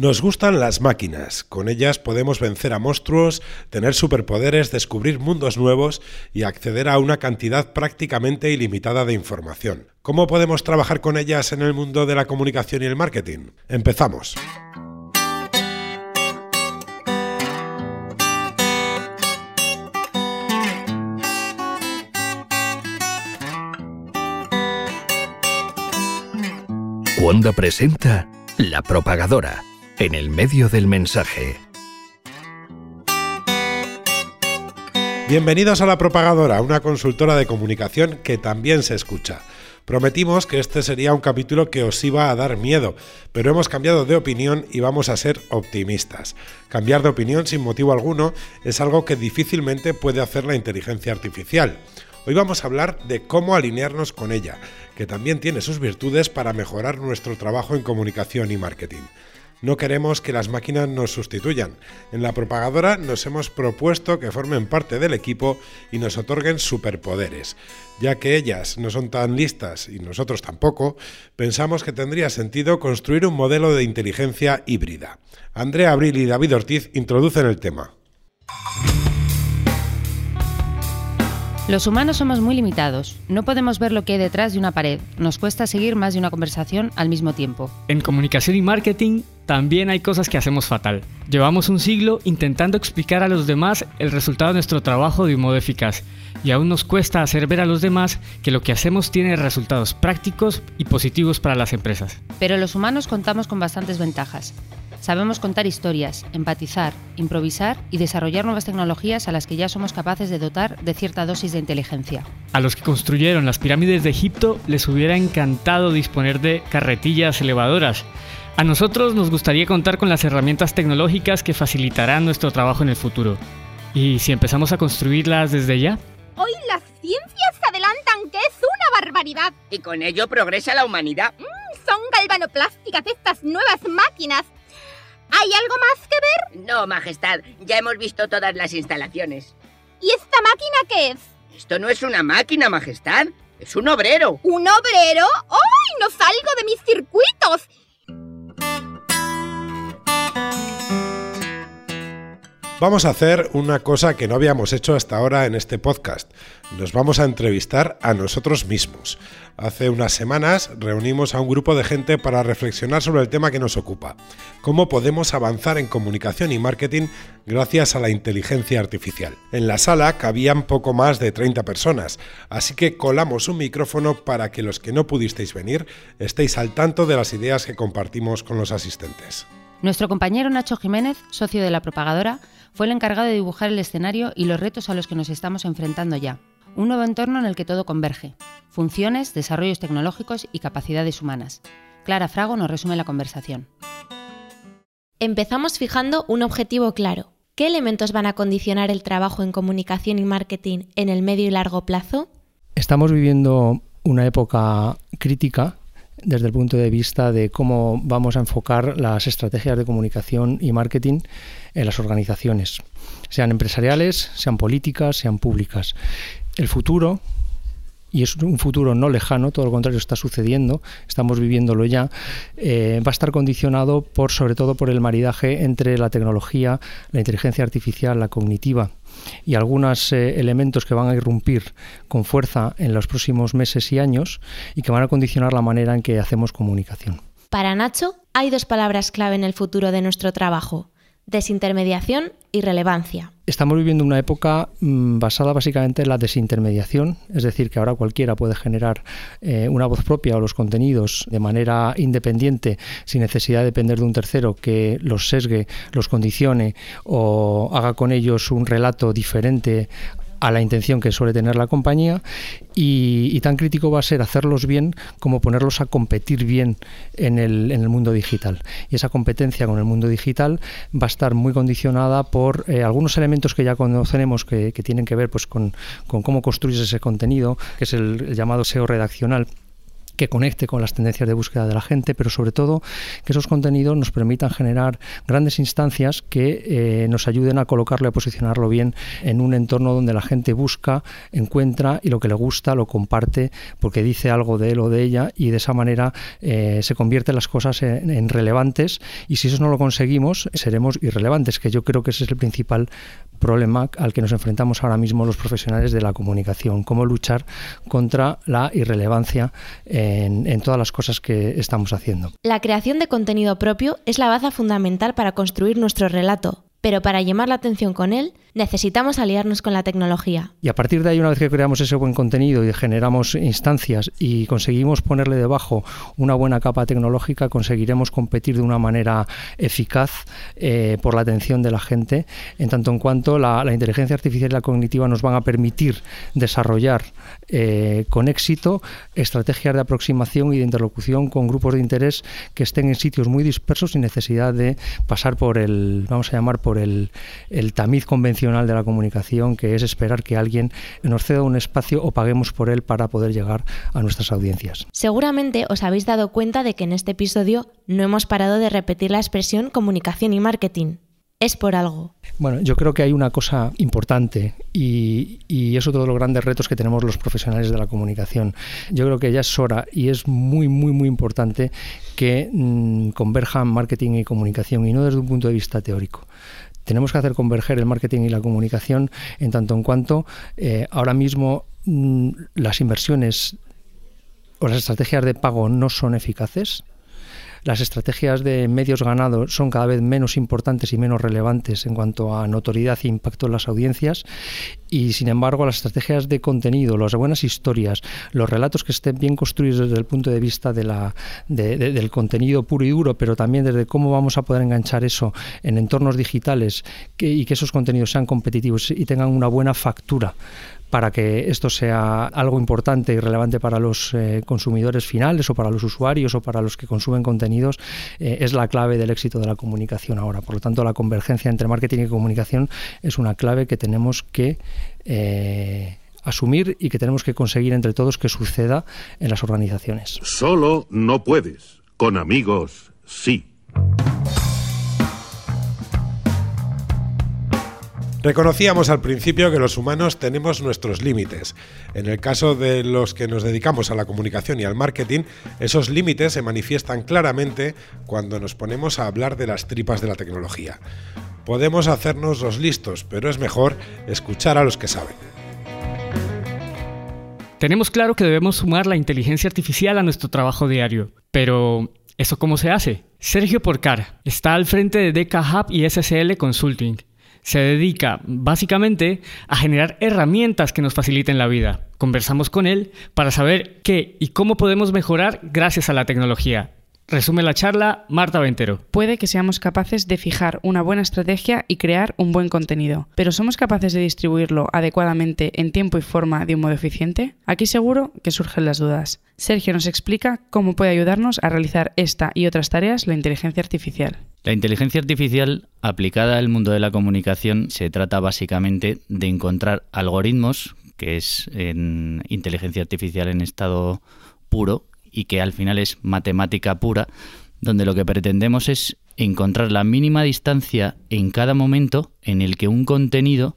Nos gustan las máquinas, con ellas podemos vencer a monstruos, tener superpoderes, descubrir mundos nuevos y acceder a una cantidad prácticamente ilimitada de información. ¿Cómo podemos trabajar con ellas en el mundo de la comunicación y el marketing? Empezamos. Wanda presenta La Propagadora en el medio del mensaje. Bienvenidos a La Propagadora, una consultora de comunicación que también se escucha. Prometimos que este sería un capítulo que os iba a dar miedo, pero hemos cambiado de opinión y vamos a ser optimistas. Cambiar de opinión sin motivo alguno es algo que difícilmente puede hacer la inteligencia artificial. Hoy vamos a hablar de cómo alinearnos con ella, que también tiene sus virtudes para mejorar nuestro trabajo en comunicación y marketing. No queremos que las máquinas nos sustituyan. En la propagadora nos hemos propuesto que formen parte del equipo y nos otorguen superpoderes. Ya que ellas no son tan listas y nosotros tampoco, pensamos que tendría sentido construir un modelo de inteligencia híbrida. Andrea Abril y David Ortiz introducen el tema. Los humanos somos muy limitados. No podemos ver lo que hay detrás de una pared. Nos cuesta seguir más de una conversación al mismo tiempo. En comunicación y marketing también hay cosas que hacemos fatal. Llevamos un siglo intentando explicar a los demás el resultado de nuestro trabajo de un modo eficaz. Y aún nos cuesta hacer ver a los demás que lo que hacemos tiene resultados prácticos y positivos para las empresas. Pero los humanos contamos con bastantes ventajas. Sabemos contar historias, empatizar, improvisar y desarrollar nuevas tecnologías a las que ya somos capaces de dotar de cierta dosis de inteligencia. A los que construyeron las pirámides de Egipto les hubiera encantado disponer de carretillas elevadoras. A nosotros nos gustaría contar con las herramientas tecnológicas que facilitarán nuestro trabajo en el futuro. ¿Y si empezamos a construirlas desde ya? Hoy las ciencias adelantan que es una barbaridad. Y con ello progresa la humanidad. Mm, son galvanoplásticas estas nuevas máquinas ¿Hay algo más que ver? No, Majestad. Ya hemos visto todas las instalaciones. ¿Y esta máquina qué es? Esto no es una máquina, Majestad. Es un obrero. ¿Un obrero? ¡Ay! No salgo de mis circuitos. Vamos a hacer una cosa que no habíamos hecho hasta ahora en este podcast. Nos vamos a entrevistar a nosotros mismos. Hace unas semanas reunimos a un grupo de gente para reflexionar sobre el tema que nos ocupa. Cómo podemos avanzar en comunicación y marketing gracias a la inteligencia artificial. En la sala cabían poco más de 30 personas, así que colamos un micrófono para que los que no pudisteis venir estéis al tanto de las ideas que compartimos con los asistentes. Nuestro compañero Nacho Jiménez, socio de la propagadora, fue el encargado de dibujar el escenario y los retos a los que nos estamos enfrentando ya. Un nuevo entorno en el que todo converge. Funciones, desarrollos tecnológicos y capacidades humanas. Clara Frago nos resume la conversación. Empezamos fijando un objetivo claro. ¿Qué elementos van a condicionar el trabajo en comunicación y marketing en el medio y largo plazo? Estamos viviendo una época crítica desde el punto de vista de cómo vamos a enfocar las estrategias de comunicación y marketing en las organizaciones, sean empresariales, sean políticas, sean públicas. El futuro, y es un futuro no lejano, todo lo contrario está sucediendo, estamos viviéndolo ya, eh, va a estar condicionado por sobre todo por el maridaje entre la tecnología, la inteligencia artificial, la cognitiva y algunos eh, elementos que van a irrumpir con fuerza en los próximos meses y años y que van a condicionar la manera en que hacemos comunicación. Para Nacho, hay dos palabras clave en el futuro de nuestro trabajo, desintermediación y relevancia. Estamos viviendo una época mm, basada básicamente en la desintermediación, es decir, que ahora cualquiera puede generar eh, una voz propia o los contenidos de manera independiente, sin necesidad de depender de un tercero que los sesgue, los condicione o haga con ellos un relato diferente a la intención que suele tener la compañía y, tan crítico va a ser hacerlos bien como ponerlos a competir bien en el, en el, mundo digital. Y esa competencia con el mundo digital va a estar muy condicionada por eh, algunos elementos que ya conocemos que, tienen que ver pues, con, cómo construyes ese contenido, que es el llamado SEO redaccional que conecte con las tendencias de búsqueda de la gente, pero sobre todo que esos contenidos nos permitan generar grandes instancias que eh, nos ayuden a colocarlo y a posicionarlo bien en un entorno donde la gente busca, encuentra y lo que le gusta lo comparte porque dice algo de él o de ella y de esa manera eh, se convierten las cosas en, relevantes y si eso no lo conseguimos seremos irrelevantes, que yo creo que ese es el principal problema al que nos enfrentamos ahora mismo los profesionales de la comunicación, cómo luchar contra la irrelevancia en, todas las cosas que estamos haciendo. La creación de contenido propio es la base fundamental para construir nuestro relato, pero para llamar la atención con él necesitamos aliarnos con la tecnología. Y a partir de ahí, una vez que creamos ese buen contenido y generamos instancias y conseguimos ponerle debajo una buena capa tecnológica, conseguiremos competir de una manera eficaz eh, por la atención de la gente, en tanto en cuanto la, inteligencia artificial y la cognitiva nos van a permitir desarrollar eh, con éxito estrategias de aproximación y de interlocución con grupos de interés que estén en sitios muy dispersos sin necesidad de pasar por el, vamos a llamar, el, el tamiz convencional de la comunicación, que es esperar que alguien nos ceda un espacio o paguemos por él para poder llegar a nuestras audiencias. Seguramente os habéis dado cuenta de que en este episodio no hemos parado de repetir la expresión comunicación y marketing. Es por algo. Bueno, yo creo que hay una cosa importante y, es otro de los grandes retos que tenemos los profesionales de la comunicación. Yo creo que ya es hora y es muy, muy, muy importante que mm, converjan marketing y comunicación y no desde un punto de vista teórico tenemos que hacer converger el marketing y la comunicación en tanto en cuanto eh, ahora mismo mm, las inversiones o las estrategias de pago no son eficaces las estrategias de medios ganados son cada vez menos importantes y menos relevantes en cuanto a notoriedad e impacto en las audiencias. Y sin embargo las estrategias de contenido, las buenas historias, los relatos que estén bien construidos desde el punto de vista del contenido puro y duro, pero también desde cómo vamos a poder enganchar eso en entornos digitales y que esos contenidos sean competitivos y tengan una buena factura para que esto sea algo importante y relevante para los eh, consumidores finales o para los usuarios o para los que consumen contenidos, eh, es la clave del éxito de la comunicación ahora. Por lo tanto, la convergencia entre marketing y comunicación es una clave que tenemos que... Eh, asumir y que tenemos que conseguir entre todos que suceda en las organizaciones. Solo no puedes, con amigos sí. Reconocíamos al principio que los humanos tenemos nuestros límites. En el caso de los que nos dedicamos a la comunicación y al marketing, esos límites se manifiestan claramente cuando nos ponemos a hablar de las tripas de la tecnología. Podemos hacernos los listos, pero es mejor escuchar a los que saben. Tenemos claro que debemos sumar la inteligencia artificial a nuestro trabajo diario, pero ¿eso cómo se hace? Sergio Porcar está al frente de DK Hub y SSL Consulting se dedica básicamente a generar herramientas que nos faciliten la vida. Conversamos con él para saber qué y cómo podemos mejorar gracias a la tecnología. Resume la charla Marta Ventero. Puede que seamos capaces de fijar una buena estrategia y crear un buen contenido, pero ¿somos capaces de distribuirlo adecuadamente en tiempo y forma de un modo eficiente? Aquí seguro que surgen las dudas. Sergio nos explica cómo puede ayudarnos a realizar esta y otras tareas la inteligencia artificial. La inteligencia artificial aplicada al mundo de la comunicación se trata básicamente de encontrar algoritmos, que es en inteligencia artificial en estado puro, y que al final es matemática pura, donde lo que pretendemos es encontrar la mínima distancia en cada momento en el que un contenido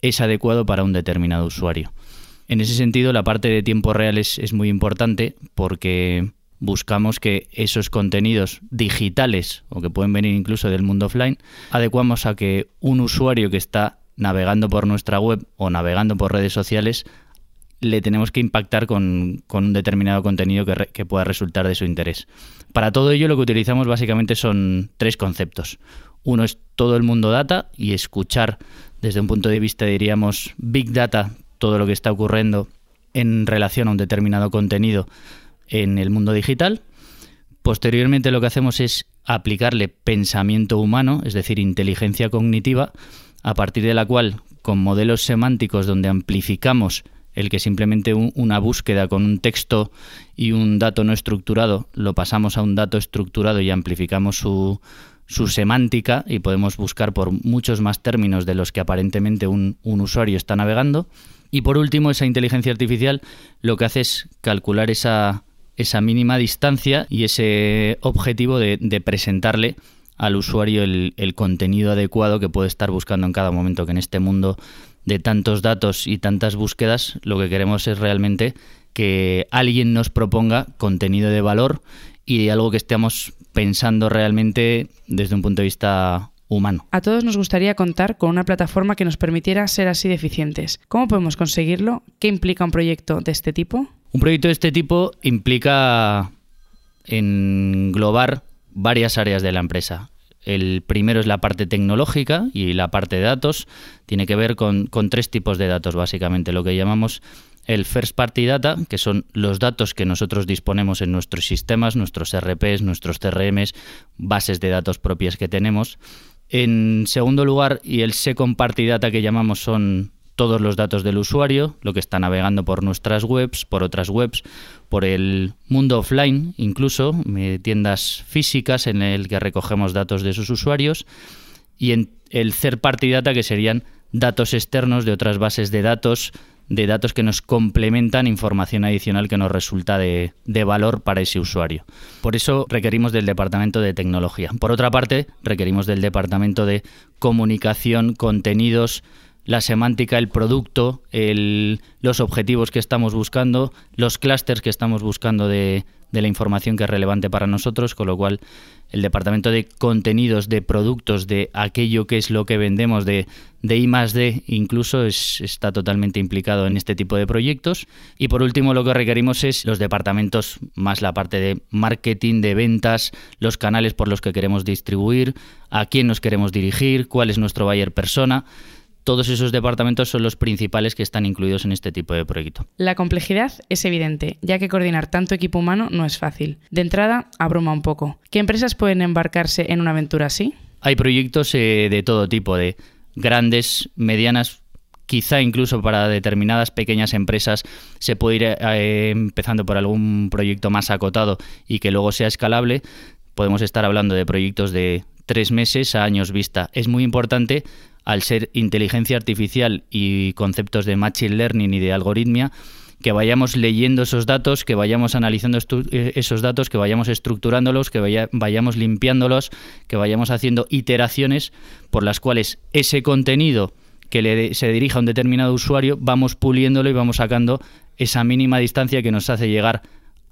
es adecuado para un determinado usuario. En ese sentido, la parte de tiempo real es, es muy importante porque buscamos que esos contenidos digitales o que pueden venir incluso del mundo offline, adecuamos a que un usuario que está navegando por nuestra web o navegando por redes sociales le tenemos que impactar con, un determinado contenido que, pueda resultar de su interés. Para todo ello lo que utilizamos básicamente son tres conceptos. Uno es todo el mundo data y escuchar desde un punto de vista, diríamos, big data, todo lo que está ocurriendo en relación a un determinado contenido en el mundo digital. Posteriormente lo que hacemos es aplicarle pensamiento humano, es decir, inteligencia cognitiva, a partir de la cual, con modelos semánticos donde amplificamos el que simplemente una búsqueda con un texto y un dato no estructurado lo pasamos a un dato estructurado y amplificamos su, su semántica y podemos buscar por muchos más términos de los que aparentemente un, un, usuario está navegando. Y por último, esa inteligencia artificial lo que hace es calcular esa esa mínima distancia y ese objetivo de, presentarle al usuario el, contenido adecuado que puede estar buscando en cada momento, que en este mundo de tantos datos y tantas búsquedas, lo que queremos es realmente que alguien nos proponga contenido de valor y de algo que estemos pensando realmente desde un punto de vista humano. A todos nos gustaría contar con una plataforma que nos permitiera ser así de eficientes. ¿Cómo podemos conseguirlo? ¿Qué implica un proyecto de este tipo? Un proyecto de este tipo implica englobar varias áreas de la empresa. El primero es la parte tecnológica y la parte de datos. Tiene que ver con, con tres tipos de datos, básicamente. Lo que llamamos el First Party Data, que son los datos que nosotros disponemos en nuestros sistemas, nuestros RPs, nuestros CRMs, bases de datos propias que tenemos. En segundo lugar, y el Second Party Data que llamamos son todos los datos del usuario, lo que está navegando por nuestras webs, por otras webs, por el mundo offline, incluso tiendas físicas en el que recogemos datos de sus usuarios, y en el third party data que serían datos externos de otras bases de datos de datos que nos complementan información adicional que nos resulta de, valor para ese usuario. Por eso requerimos del departamento de tecnología. Por otra parte, requerimos del departamento de comunicación, contenidos, la semántica, el producto, los objetivos que estamos buscando, los clústeres que estamos buscando de, de la información que es relevante para nosotros, con lo cual el departamento de contenidos, de productos, de aquello que es lo que vendemos, de, de I más D, incluso está totalmente implicado en este tipo de proyectos. Y por último, lo que requerimos es los departamentos, más la parte de marketing, de ventas, los canales por los que queremos distribuir, a quién nos queremos dirigir, cuál es nuestro buyer persona todos esos departamentos son los principales que están incluidos en este tipo de proyecto. La complejidad es evidente, ya que coordinar tanto equipo humano no es fácil. De entrada, abruma un poco. ¿Qué empresas pueden embarcarse en una aventura así? Hay proyectos eh, de todo tipo, de grandes, medianas, quizá incluso para determinadas pequeñas empresas se puede ir eh, empezando por algún proyecto más acotado y que luego sea escalable. Podemos estar hablando de proyectos de tres meses a años vista. Es muy importante al ser inteligencia artificial y conceptos de machine learning y de algoritmia, que vayamos leyendo esos datos, que vayamos analizando eh, esos datos, que vayamos estructurándolos, que vayamos limpiándolos, que vayamos haciendo iteraciones por las cuales ese contenido que se dirija a un determinado usuario, vamos puliéndolo y vamos sacando esa mínima distancia que nos hace llegar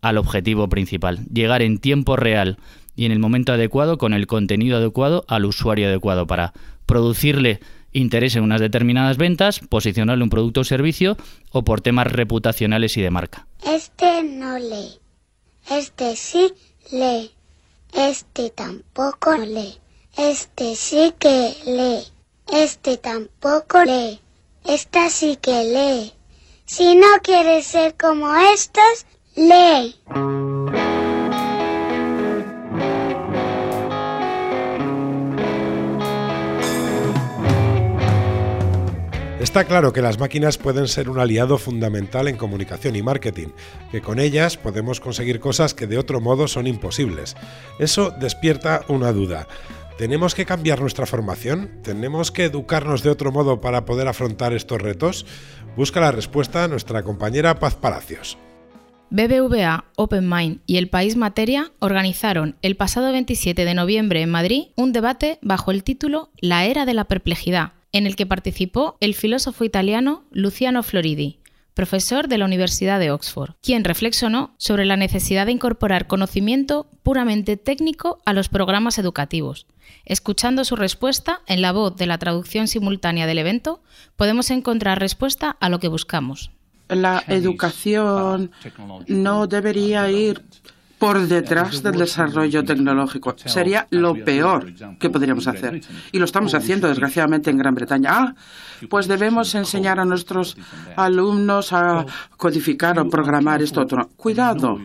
al objetivo principal, llegar en tiempo real y en el momento adecuado con el contenido adecuado al usuario adecuado para producirle interés en unas determinadas ventas, posicionarle un producto o servicio o por temas reputacionales y de marca. Este no lee. Este sí lee. Este tampoco lee. Este sí que lee. Este tampoco lee. Esta sí que lee. Si no quieres ser como estos, lee. Está claro que las máquinas pueden ser un aliado fundamental en comunicación y marketing, que con ellas podemos conseguir cosas que de otro modo son imposibles. Eso despierta una duda. ¿Tenemos que cambiar nuestra formación? ¿Tenemos que educarnos de otro modo para poder afrontar estos retos? Busca la respuesta nuestra compañera Paz Palacios. BBVA, OpenMind y El País Materia organizaron el pasado 27 de noviembre en Madrid un debate bajo el título La era de la perplejidad en el que participó el filósofo italiano Luciano Floridi, profesor de la Universidad de Oxford, quien reflexionó sobre la necesidad de incorporar conocimiento puramente técnico a los programas educativos. Escuchando su respuesta en la voz de la traducción simultánea del evento, podemos encontrar respuesta a lo que buscamos. La educación no debería ir por detrás del desarrollo tecnológico. Sería lo peor que podríamos hacer. Y lo estamos haciendo, desgraciadamente, en Gran Bretaña. Ah, pues debemos enseñar a nuestros alumnos a codificar o programar esto otro. Cuidado.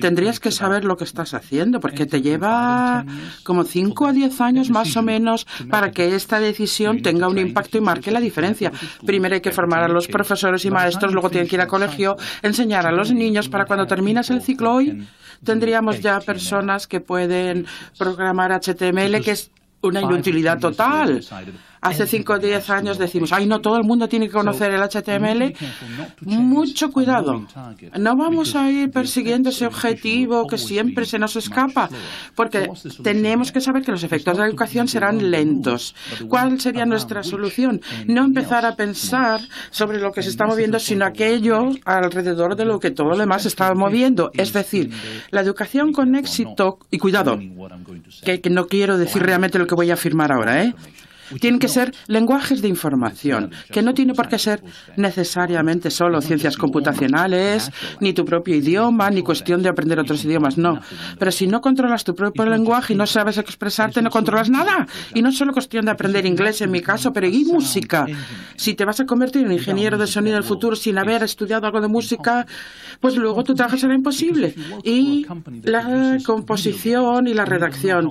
Tendrías que saber lo que estás haciendo, porque te lleva como 5 a 10 años más o menos para que esta decisión tenga un impacto y marque la diferencia. Primero hay que formar a los profesores y maestros, luego tienen que ir a colegio, enseñar a los niños para cuando terminas el ciclo hoy tendríamos ya personas que pueden programar HTML, que es una inutilidad total. Hace 5 o 10 años decimos, ay, no, todo el mundo tiene que conocer el HTML. Mucho cuidado. No vamos a ir persiguiendo ese objetivo que siempre se nos escapa, porque tenemos que saber que los efectos de la educación serán lentos. ¿Cuál sería nuestra solución? No empezar a pensar sobre lo que se está moviendo, sino aquello alrededor de lo que todo lo demás está moviendo. Es decir, la educación con éxito, y cuidado, que, que no quiero decir realmente lo que voy a afirmar ahora, ¿eh? Tienen que ser lenguajes de información, que no tiene por qué ser necesariamente solo ciencias computacionales, ni tu propio idioma, ni cuestión de aprender otros idiomas, no. Pero si no controlas tu propio lenguaje y no sabes expresarte, no controlas nada. Y no es solo cuestión de aprender inglés en mi caso, pero y música. Si te vas a convertir en ingeniero de sonido del futuro sin haber estudiado algo de música, pues luego tu trabajo será imposible. Y la composición y la redacción.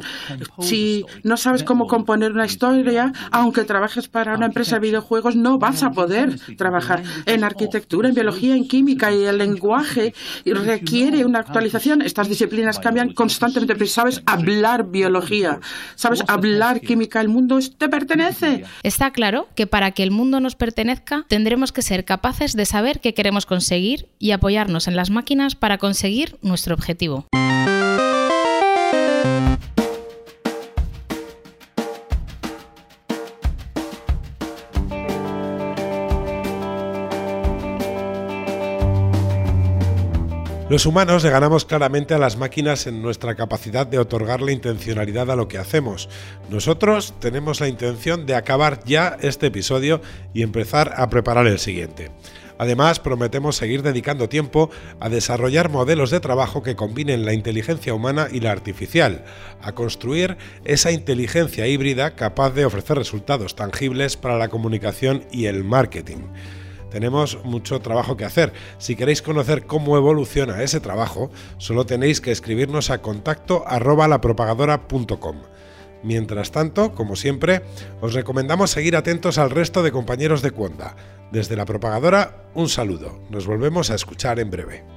Si no sabes cómo componer una historia, aunque trabajes para una empresa de videojuegos, no vas a poder trabajar en arquitectura, en biología, en química y el lenguaje requiere una actualización. Estas disciplinas cambian constantemente, pero sabes hablar biología, sabes hablar química, el mundo te pertenece. Está claro que para que el mundo nos pertenezca, tendremos que ser capaces de saber qué queremos conseguir y apoyarnos en las máquinas para conseguir nuestro objetivo. Los humanos le ganamos claramente a las máquinas en nuestra capacidad de otorgarle intencionalidad a lo que hacemos. Nosotros tenemos la intención de acabar ya este episodio y empezar a preparar el siguiente. Además, prometemos seguir dedicando tiempo a desarrollar modelos de trabajo que combinen la inteligencia humana y la artificial, a construir esa inteligencia híbrida capaz de ofrecer resultados tangibles para la comunicación y el marketing tenemos mucho trabajo que hacer. Si queréis conocer cómo evoluciona ese trabajo, solo tenéis que escribirnos a contacto arroba lapropagadora.com. Mientras tanto, como siempre, os recomendamos seguir atentos al resto de compañeros de Cuonda. Desde la propagadora, un saludo. Nos volvemos a escuchar en breve.